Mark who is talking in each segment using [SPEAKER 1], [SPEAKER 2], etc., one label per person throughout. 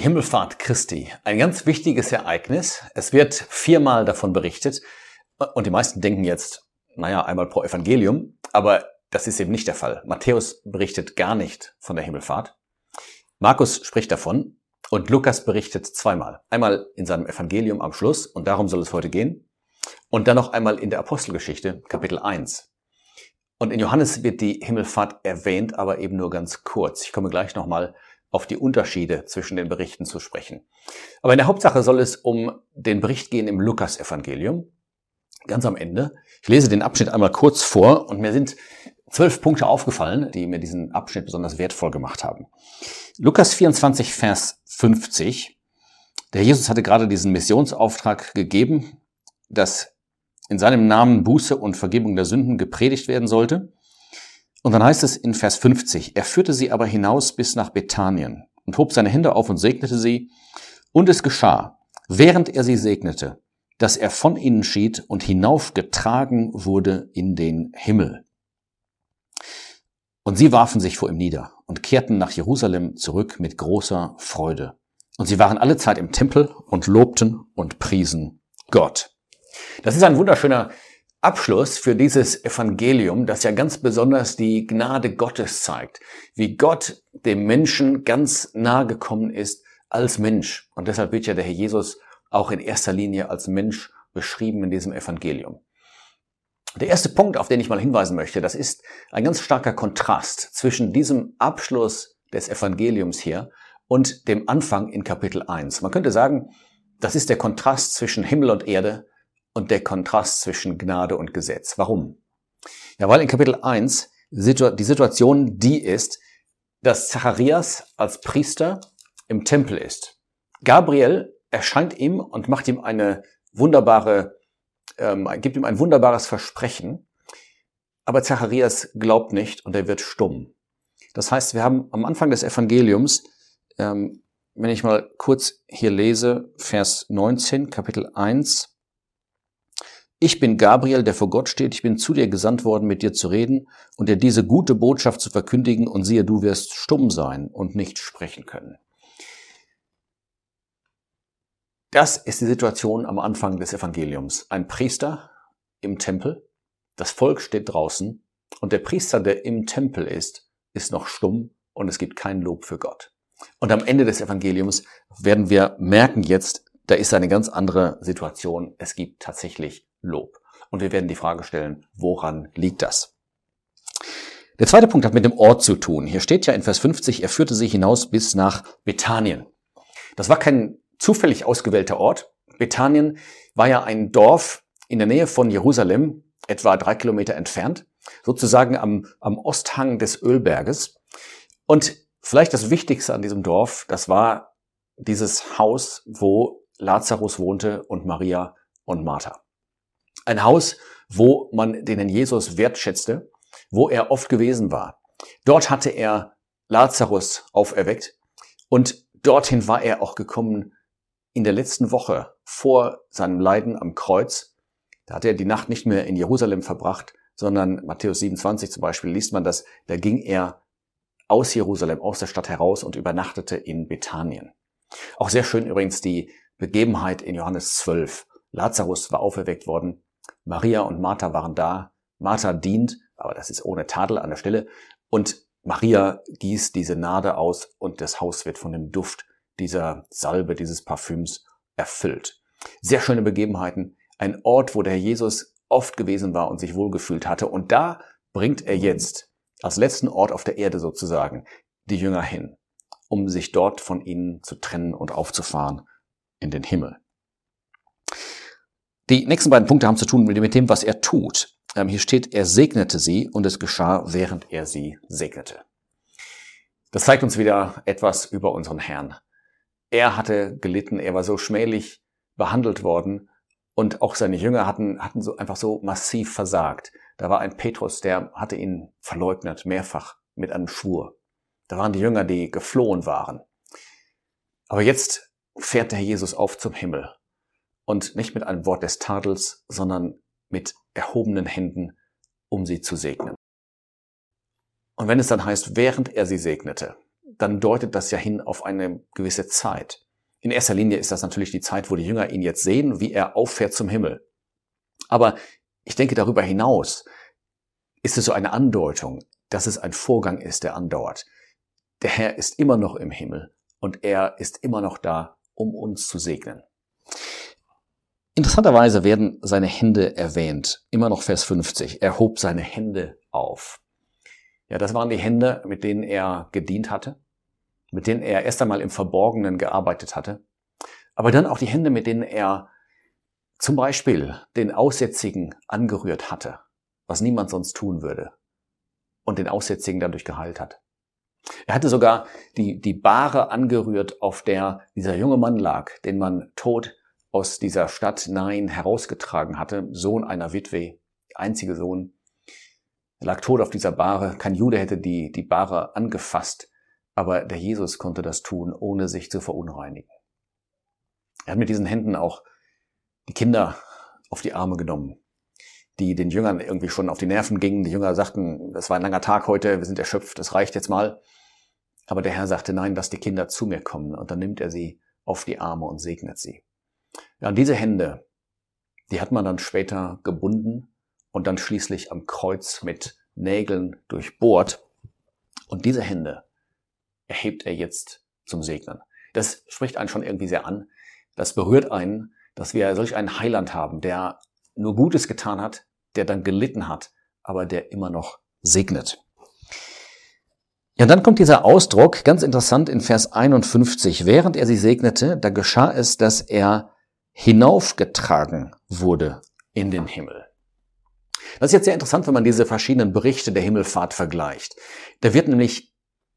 [SPEAKER 1] Himmelfahrt Christi. Ein ganz wichtiges Ereignis. Es wird viermal davon berichtet. Und die meisten denken jetzt, naja, einmal pro Evangelium. Aber das ist eben nicht der Fall. Matthäus berichtet gar nicht von der Himmelfahrt. Markus spricht davon und Lukas berichtet zweimal. Einmal in seinem Evangelium am Schluss und darum soll es heute gehen. Und dann noch einmal in der Apostelgeschichte, Kapitel 1. Und in Johannes wird die Himmelfahrt erwähnt, aber eben nur ganz kurz. Ich komme gleich nochmal auf die Unterschiede zwischen den Berichten zu sprechen. Aber in der Hauptsache soll es um den Bericht gehen im Lukas-Evangelium, ganz am Ende. Ich lese den Abschnitt einmal kurz vor und mir sind zwölf Punkte aufgefallen, die mir diesen Abschnitt besonders wertvoll gemacht haben. Lukas 24, Vers 50. Der Jesus hatte gerade diesen Missionsauftrag gegeben, dass in seinem Namen Buße und Vergebung der Sünden gepredigt werden sollte. Und dann heißt es in Vers 50, er führte sie aber hinaus bis nach Bethanien und hob seine Hände auf und segnete sie. Und es geschah, während er sie segnete, dass er von ihnen schied und hinaufgetragen wurde in den Himmel. Und sie warfen sich vor ihm nieder und kehrten nach Jerusalem zurück mit großer Freude. Und sie waren alle Zeit im Tempel und lobten und priesen Gott. Das ist ein wunderschöner Abschluss für dieses Evangelium, das ja ganz besonders die Gnade Gottes zeigt, wie Gott dem Menschen ganz nahe gekommen ist als Mensch. Und deshalb wird ja der Herr Jesus auch in erster Linie als Mensch beschrieben in diesem Evangelium. Der erste Punkt, auf den ich mal hinweisen möchte, das ist ein ganz starker Kontrast zwischen diesem Abschluss des Evangeliums hier und dem Anfang in Kapitel 1. Man könnte sagen, das ist der Kontrast zwischen Himmel und Erde, und der Kontrast zwischen Gnade und Gesetz. Warum? Ja, weil in Kapitel 1 die Situation die ist, dass Zacharias als Priester im Tempel ist. Gabriel erscheint ihm und macht ihm eine wunderbare, ähm, gibt ihm ein wunderbares Versprechen. Aber Zacharias glaubt nicht und er wird stumm. Das heißt, wir haben am Anfang des Evangeliums, ähm, wenn ich mal kurz hier lese, Vers 19, Kapitel 1, ich bin Gabriel, der vor Gott steht, ich bin zu dir gesandt worden, mit dir zu reden und dir diese gute Botschaft zu verkündigen, und siehe, du wirst stumm sein und nicht sprechen können. Das ist die Situation am Anfang des Evangeliums. Ein Priester im Tempel, das Volk steht draußen und der Priester, der im Tempel ist, ist noch stumm und es gibt kein Lob für Gott. Und am Ende des Evangeliums werden wir merken jetzt, da ist eine ganz andere Situation. Es gibt tatsächlich Lob. Und wir werden die Frage stellen, woran liegt das? Der zweite Punkt hat mit dem Ort zu tun. Hier steht ja in Vers 50, er führte sich hinaus bis nach Bethanien. Das war kein zufällig ausgewählter Ort. Bethanien war ja ein Dorf in der Nähe von Jerusalem, etwa drei Kilometer entfernt, sozusagen am, am Osthang des Ölberges. Und vielleicht das Wichtigste an diesem Dorf, das war dieses Haus, wo Lazarus wohnte und Maria und Martha. Ein Haus, wo man den Jesus wertschätzte, wo er oft gewesen war. Dort hatte er Lazarus auferweckt und dorthin war er auch gekommen in der letzten Woche vor seinem Leiden am Kreuz. Da hat er die Nacht nicht mehr in Jerusalem verbracht, sondern Matthäus 27 zum Beispiel liest man das, da ging er aus Jerusalem, aus der Stadt heraus und übernachtete in Bethanien. Auch sehr schön übrigens die Begebenheit in Johannes 12. Lazarus war auferweckt worden Maria und Martha waren da. Martha dient, aber das ist ohne Tadel an der Stelle. Und Maria gießt diese Nade aus und das Haus wird von dem Duft dieser Salbe, dieses Parfüms erfüllt. Sehr schöne Begebenheiten. Ein Ort, wo der Herr Jesus oft gewesen war und sich wohlgefühlt hatte. Und da bringt er jetzt als letzten Ort auf der Erde sozusagen die Jünger hin, um sich dort von ihnen zu trennen und aufzufahren in den Himmel. Die nächsten beiden Punkte haben zu tun mit dem, was er tut. Ähm, hier steht, er segnete sie und es geschah, während er sie segnete. Das zeigt uns wieder etwas über unseren Herrn. Er hatte gelitten, er war so schmählich behandelt worden und auch seine Jünger hatten, hatten so einfach so massiv versagt. Da war ein Petrus, der hatte ihn verleugnet, mehrfach mit einem Schwur. Da waren die Jünger, die geflohen waren. Aber jetzt fährt der Jesus auf zum Himmel und nicht mit einem Wort des Tadels, sondern mit erhobenen Händen, um sie zu segnen. Und wenn es dann heißt, während er sie segnete, dann deutet das ja hin auf eine gewisse Zeit. In erster Linie ist das natürlich die Zeit, wo die Jünger ihn jetzt sehen, wie er auffährt zum Himmel. Aber ich denke, darüber hinaus ist es so eine Andeutung, dass es ein Vorgang ist, der andauert. Der Herr ist immer noch im Himmel und er ist immer noch da, um uns zu segnen. Interessanterweise werden seine Hände erwähnt. Immer noch Vers 50. Er hob seine Hände auf. Ja, das waren die Hände, mit denen er gedient hatte, mit denen er erst einmal im Verborgenen gearbeitet hatte, aber dann auch die Hände, mit denen er zum Beispiel den Aussätzigen angerührt hatte, was niemand sonst tun würde, und den Aussätzigen dadurch geheilt hat. Er hatte sogar die, die Bahre angerührt, auf der dieser junge Mann lag, den man tot aus dieser Stadt Nain herausgetragen hatte, Sohn einer Witwe, einzige Sohn. Er lag tot auf dieser Bahre. Kein Jude hätte die, die Bahre angefasst, aber der Jesus konnte das tun, ohne sich zu verunreinigen. Er hat mit diesen Händen auch die Kinder auf die Arme genommen, die den Jüngern irgendwie schon auf die Nerven gingen. Die Jünger sagten, das war ein langer Tag heute, wir sind erschöpft, das reicht jetzt mal. Aber der Herr sagte, nein, lass die Kinder zu mir kommen. Und dann nimmt er sie auf die Arme und segnet sie. Ja, und diese Hände, die hat man dann später gebunden und dann schließlich am Kreuz mit Nägeln durchbohrt. Und diese Hände erhebt er jetzt zum Segnen. Das spricht einen schon irgendwie sehr an. Das berührt einen, dass wir solch einen Heiland haben, der nur Gutes getan hat, der dann gelitten hat, aber der immer noch segnet. Ja, dann kommt dieser Ausdruck, ganz interessant in Vers 51. Während er sie segnete, da geschah es, dass er hinaufgetragen wurde in den Himmel. Das ist jetzt sehr interessant, wenn man diese verschiedenen Berichte der Himmelfahrt vergleicht. Da wird nämlich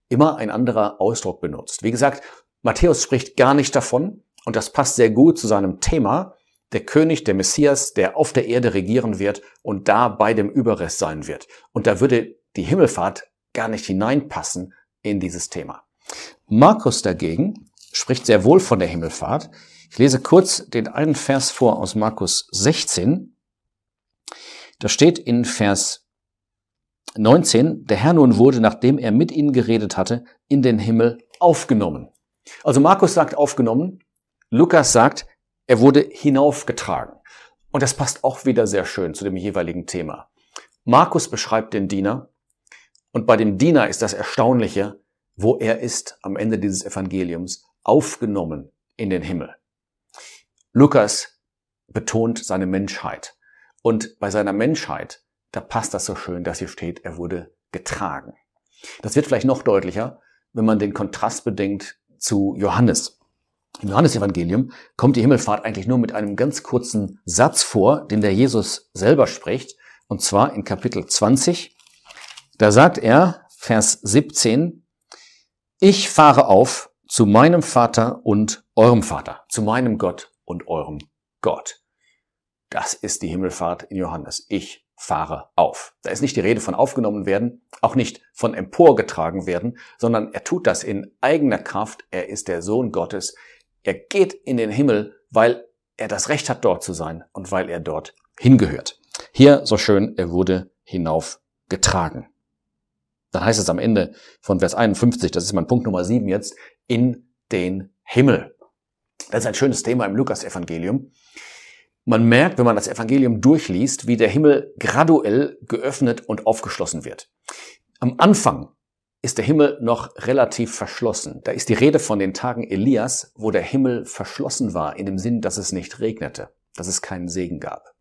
[SPEAKER 1] immer ein anderer Ausdruck benutzt. Wie gesagt, Matthäus spricht gar nicht davon und das passt sehr gut zu seinem Thema, der König, der Messias, der auf der Erde regieren wird und da bei dem Überrest sein wird. Und da würde die Himmelfahrt gar nicht hineinpassen in dieses Thema. Markus dagegen spricht sehr wohl von der Himmelfahrt. Ich lese kurz den einen Vers vor aus Markus 16. Da steht in Vers 19, der Herr nun wurde, nachdem er mit ihnen geredet hatte, in den Himmel aufgenommen. Also Markus sagt aufgenommen, Lukas sagt, er wurde hinaufgetragen. Und das passt auch wieder sehr schön zu dem jeweiligen Thema. Markus beschreibt den Diener und bei dem Diener ist das Erstaunliche, wo er ist am Ende dieses Evangeliums, aufgenommen in den Himmel. Lukas betont seine Menschheit. Und bei seiner Menschheit, da passt das so schön, dass hier steht, er wurde getragen. Das wird vielleicht noch deutlicher, wenn man den Kontrast bedenkt zu Johannes. Im Johannesevangelium kommt die Himmelfahrt eigentlich nur mit einem ganz kurzen Satz vor, den der Jesus selber spricht, und zwar in Kapitel 20. Da sagt er, Vers 17, ich fahre auf zu meinem Vater und eurem Vater, zu meinem Gott und eurem Gott. Das ist die Himmelfahrt in Johannes. Ich fahre auf. Da ist nicht die Rede von aufgenommen werden, auch nicht von emporgetragen werden, sondern er tut das in eigener Kraft. Er ist der Sohn Gottes. Er geht in den Himmel, weil er das Recht hat, dort zu sein und weil er dort hingehört. Hier so schön, er wurde hinaufgetragen. Dann heißt es am Ende von Vers 51, das ist mein Punkt Nummer 7 jetzt, in den Himmel. Das ist ein schönes Thema im Lukas-Evangelium. Man merkt, wenn man das Evangelium durchliest, wie der Himmel graduell geöffnet und aufgeschlossen wird. Am Anfang ist der Himmel noch relativ verschlossen. Da ist die Rede von den Tagen Elias, wo der Himmel verschlossen war, in dem Sinn, dass es nicht regnete, dass es keinen Segen gab.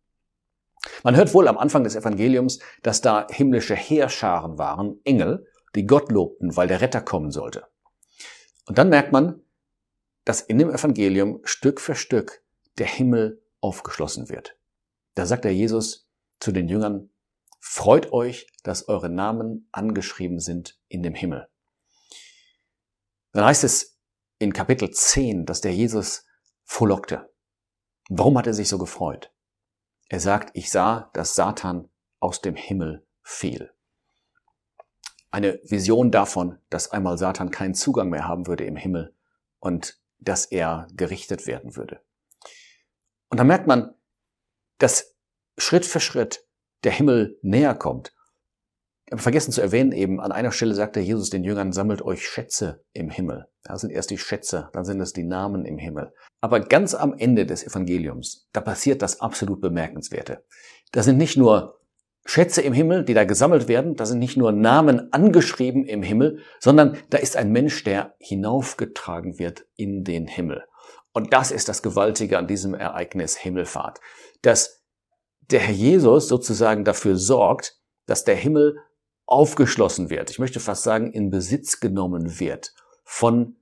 [SPEAKER 1] Man hört wohl am Anfang des Evangeliums, dass da himmlische Heerscharen waren, Engel, die Gott lobten, weil der Retter kommen sollte. Und dann merkt man, dass in dem Evangelium Stück für Stück der Himmel aufgeschlossen wird. Da sagt der Jesus zu den Jüngern, freut euch, dass eure Namen angeschrieben sind in dem Himmel. Dann heißt es in Kapitel 10, dass der Jesus frohlockte. Warum hat er sich so gefreut? Er sagt, ich sah, dass Satan aus dem Himmel fiel. Eine Vision davon, dass einmal Satan keinen Zugang mehr haben würde im Himmel und dass er gerichtet werden würde. Und da merkt man, dass Schritt für Schritt der Himmel näher kommt. vergessen zu erwähnen eben, an einer Stelle sagte Jesus den Jüngern, sammelt euch Schätze im Himmel. Da sind erst die Schätze, dann sind es die Namen im Himmel. Aber ganz am Ende des Evangeliums, da passiert das absolut Bemerkenswerte. Da sind nicht nur Schätze im Himmel, die da gesammelt werden, da sind nicht nur Namen angeschrieben im Himmel, sondern da ist ein Mensch, der hinaufgetragen wird in den Himmel. Und das ist das Gewaltige an diesem Ereignis Himmelfahrt, dass der Herr Jesus sozusagen dafür sorgt, dass der Himmel aufgeschlossen wird, ich möchte fast sagen, in Besitz genommen wird von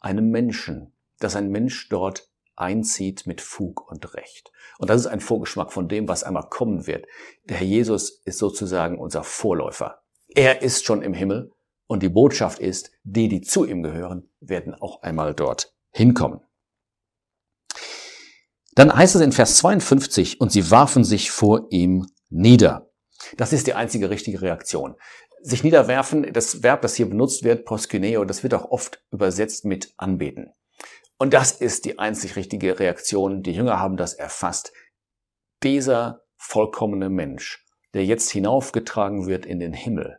[SPEAKER 1] einem Menschen, dass ein Mensch dort einzieht mit Fug und Recht. Und das ist ein Vorgeschmack von dem, was einmal kommen wird. Der Herr Jesus ist sozusagen unser Vorläufer. Er ist schon im Himmel und die Botschaft ist, die, die zu ihm gehören, werden auch einmal dort hinkommen. Dann heißt es in Vers 52, und sie warfen sich vor ihm nieder. Das ist die einzige richtige Reaktion. Sich niederwerfen, das Verb, das hier benutzt wird, proskyneo, das wird auch oft übersetzt mit anbeten. Und das ist die einzig richtige Reaktion. Die Jünger haben das erfasst. Dieser vollkommene Mensch, der jetzt hinaufgetragen wird in den Himmel,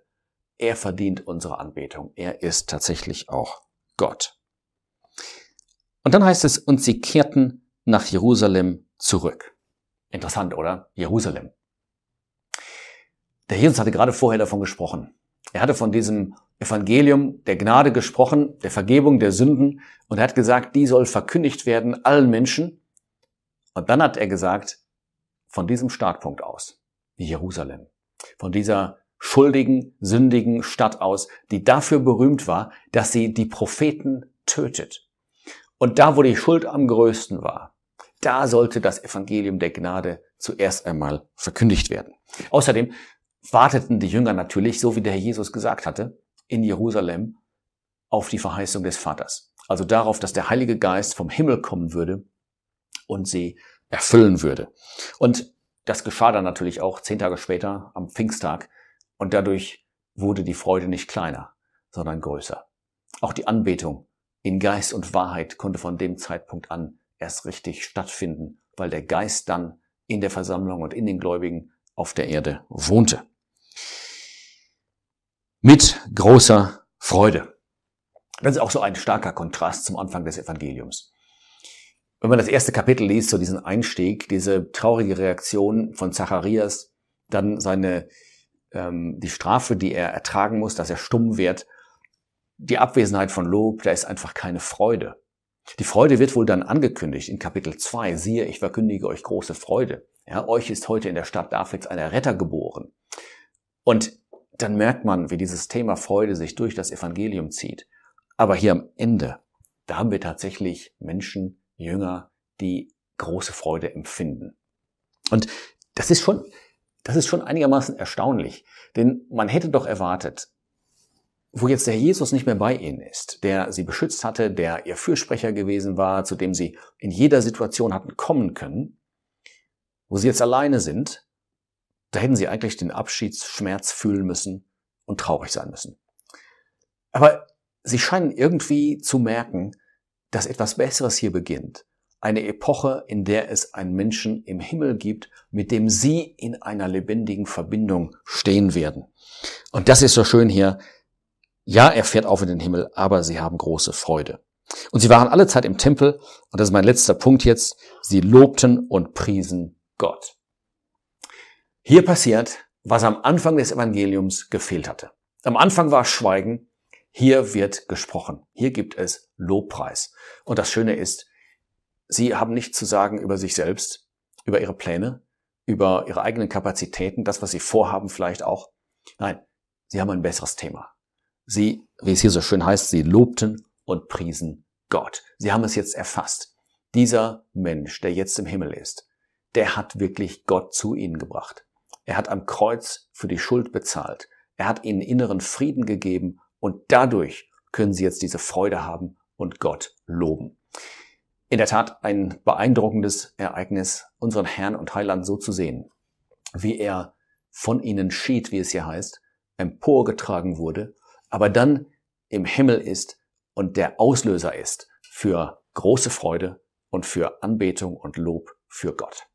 [SPEAKER 1] er verdient unsere Anbetung. Er ist tatsächlich auch Gott. Und dann heißt es, und sie kehrten nach Jerusalem zurück. Interessant, oder? Jerusalem. Der Jesus hatte gerade vorher davon gesprochen. Er hatte von diesem Evangelium der Gnade gesprochen, der Vergebung der Sünden, und er hat gesagt, die soll verkündigt werden allen Menschen. Und dann hat er gesagt, von diesem Startpunkt aus, Jerusalem, von dieser schuldigen, sündigen Stadt aus, die dafür berühmt war, dass sie die Propheten tötet. Und da, wo die Schuld am größten war, da sollte das Evangelium der Gnade zuerst einmal verkündigt werden. Außerdem warteten die Jünger natürlich, so wie der Herr Jesus gesagt hatte, in Jerusalem auf die Verheißung des Vaters. Also darauf, dass der Heilige Geist vom Himmel kommen würde und sie erfüllen würde. Und das geschah dann natürlich auch zehn Tage später am Pfingsttag und dadurch wurde die Freude nicht kleiner, sondern größer. Auch die Anbetung in Geist und Wahrheit konnte von dem Zeitpunkt an erst richtig stattfinden, weil der Geist dann in der Versammlung und in den Gläubigen auf der Erde wohnte mit großer Freude. Das ist auch so ein starker Kontrast zum Anfang des Evangeliums. Wenn man das erste Kapitel liest, so diesen Einstieg, diese traurige Reaktion von Zacharias, dann seine, ähm, die Strafe, die er ertragen muss, dass er stumm wird, die Abwesenheit von Lob, da ist einfach keine Freude. Die Freude wird wohl dann angekündigt in Kapitel 2. Siehe, ich verkündige euch große Freude. Ja, euch ist heute in der Stadt Davids ein Retter geboren. Und dann merkt man, wie dieses Thema Freude sich durch das Evangelium zieht. Aber hier am Ende, da haben wir tatsächlich Menschen, Jünger, die große Freude empfinden. Und das ist schon, das ist schon einigermaßen erstaunlich, denn man hätte doch erwartet, wo jetzt der Jesus nicht mehr bei ihnen ist, der sie beschützt hatte, der ihr Fürsprecher gewesen war, zu dem sie in jeder Situation hatten kommen können, wo sie jetzt alleine sind, da hätten sie eigentlich den Abschiedsschmerz fühlen müssen und traurig sein müssen. Aber sie scheinen irgendwie zu merken, dass etwas Besseres hier beginnt. Eine Epoche, in der es einen Menschen im Himmel gibt, mit dem sie in einer lebendigen Verbindung stehen werden. Und das ist so schön hier. Ja, er fährt auf in den Himmel, aber sie haben große Freude. Und sie waren alle Zeit im Tempel, und das ist mein letzter Punkt jetzt, sie lobten und priesen Gott. Hier passiert, was am Anfang des Evangeliums gefehlt hatte. Am Anfang war Schweigen, hier wird gesprochen. Hier gibt es Lobpreis. Und das Schöne ist, sie haben nichts zu sagen über sich selbst, über ihre Pläne, über ihre eigenen Kapazitäten, das, was sie vorhaben vielleicht auch. Nein, sie haben ein besseres Thema. Sie, wie es hier so schön heißt, sie lobten und priesen Gott. Sie haben es jetzt erfasst. Dieser Mensch, der jetzt im Himmel ist, der hat wirklich Gott zu ihnen gebracht. Er hat am Kreuz für die Schuld bezahlt. Er hat ihnen inneren Frieden gegeben und dadurch können sie jetzt diese Freude haben und Gott loben. In der Tat ein beeindruckendes Ereignis, unseren Herrn und Heiland so zu sehen, wie er von ihnen schied, wie es hier heißt, emporgetragen wurde, aber dann im Himmel ist und der Auslöser ist für große Freude und für Anbetung und Lob für Gott.